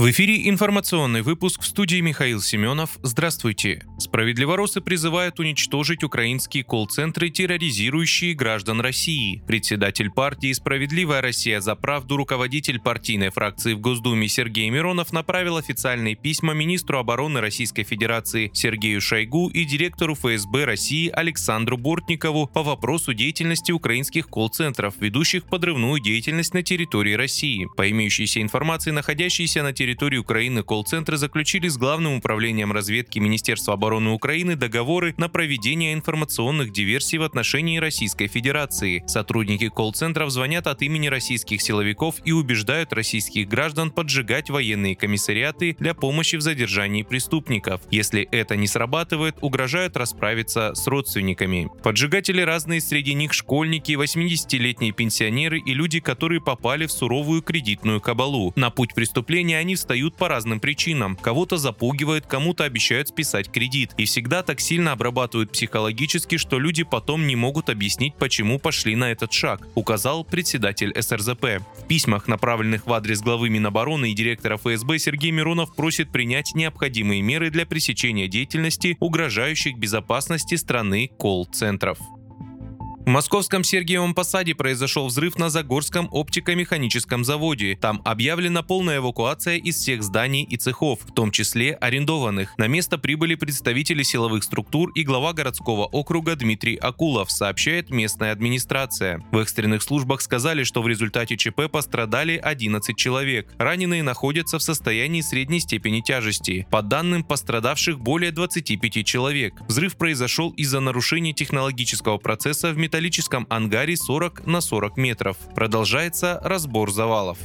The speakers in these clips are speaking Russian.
В эфире информационный выпуск в студии Михаил Семенов. Здравствуйте. Справедливоросы призывают уничтожить украинские колл-центры, терроризирующие граждан России. Председатель партии «Справедливая Россия за правду», руководитель партийной фракции в Госдуме Сергей Миронов направил официальные письма министру обороны Российской Федерации Сергею Шойгу и директору ФСБ России Александру Бортникову по вопросу деятельности украинских колл-центров, ведущих подрывную деятельность на территории России. По имеющейся информации, находящиеся на территории территории Украины колл-центры заключили с Главным управлением разведки Министерства обороны Украины договоры на проведение информационных диверсий в отношении Российской Федерации. Сотрудники колл-центров звонят от имени российских силовиков и убеждают российских граждан поджигать военные комиссариаты для помощи в задержании преступников. Если это не срабатывает, угрожают расправиться с родственниками. Поджигатели разные, среди них школьники, 80-летние пенсионеры и люди, которые попали в суровую кредитную кабалу. На путь преступления они встают по разным причинам. Кого-то запугивают, кому-то обещают списать кредит. И всегда так сильно обрабатывают психологически, что люди потом не могут объяснить, почему пошли на этот шаг, указал председатель СРЗП. В письмах, направленных в адрес главы Минобороны и директора ФСБ, Сергей Миронов просит принять необходимые меры для пресечения деятельности, угрожающих безопасности страны колл-центров. Московском Сергиевом Посаде произошел взрыв на Загорском оптико-механическом заводе. Там объявлена полная эвакуация из всех зданий и цехов, в том числе арендованных. На место прибыли представители силовых структур и глава городского округа Дмитрий Акулов, сообщает местная администрация. В экстренных службах сказали, что в результате ЧП пострадали 11 человек. Раненые находятся в состоянии средней степени тяжести. По данным пострадавших более 25 человек. Взрыв произошел из-за нарушения технологического процесса в металлургии металлическом ангаре 40 на 40 метров. Продолжается разбор завалов.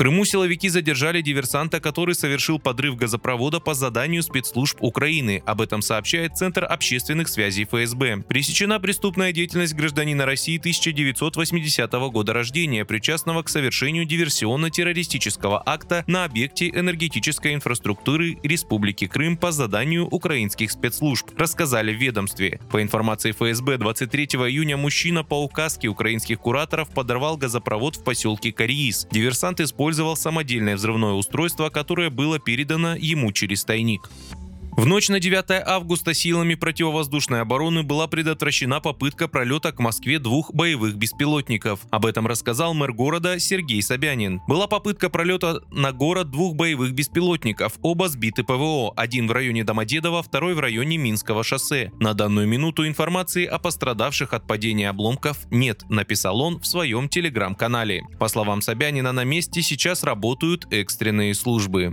Крыму силовики задержали диверсанта, который совершил подрыв газопровода по заданию спецслужб Украины. Об этом сообщает Центр общественных связей ФСБ. Пресечена преступная деятельность гражданина России 1980 года рождения, причастного к совершению диверсионно-террористического акта на объекте энергетической инфраструктуры Республики Крым по заданию украинских спецслужб, рассказали в ведомстве. По информации ФСБ, 23 июня мужчина по указке украинских кураторов подорвал газопровод в поселке Кариис. Диверсант использовал использовал самодельное взрывное устройство, которое было передано ему через тайник. В ночь на 9 августа силами противовоздушной обороны была предотвращена попытка пролета к Москве двух боевых беспилотников. Об этом рассказал мэр города Сергей Собянин. Была попытка пролета на город двух боевых беспилотников, оба сбиты ПВО, один в районе Домодедово, второй в районе Минского шоссе. На данную минуту информации о пострадавших от падения обломков нет, написал он в своем телеграм-канале. По словам Собянина, на месте сейчас работают экстренные службы.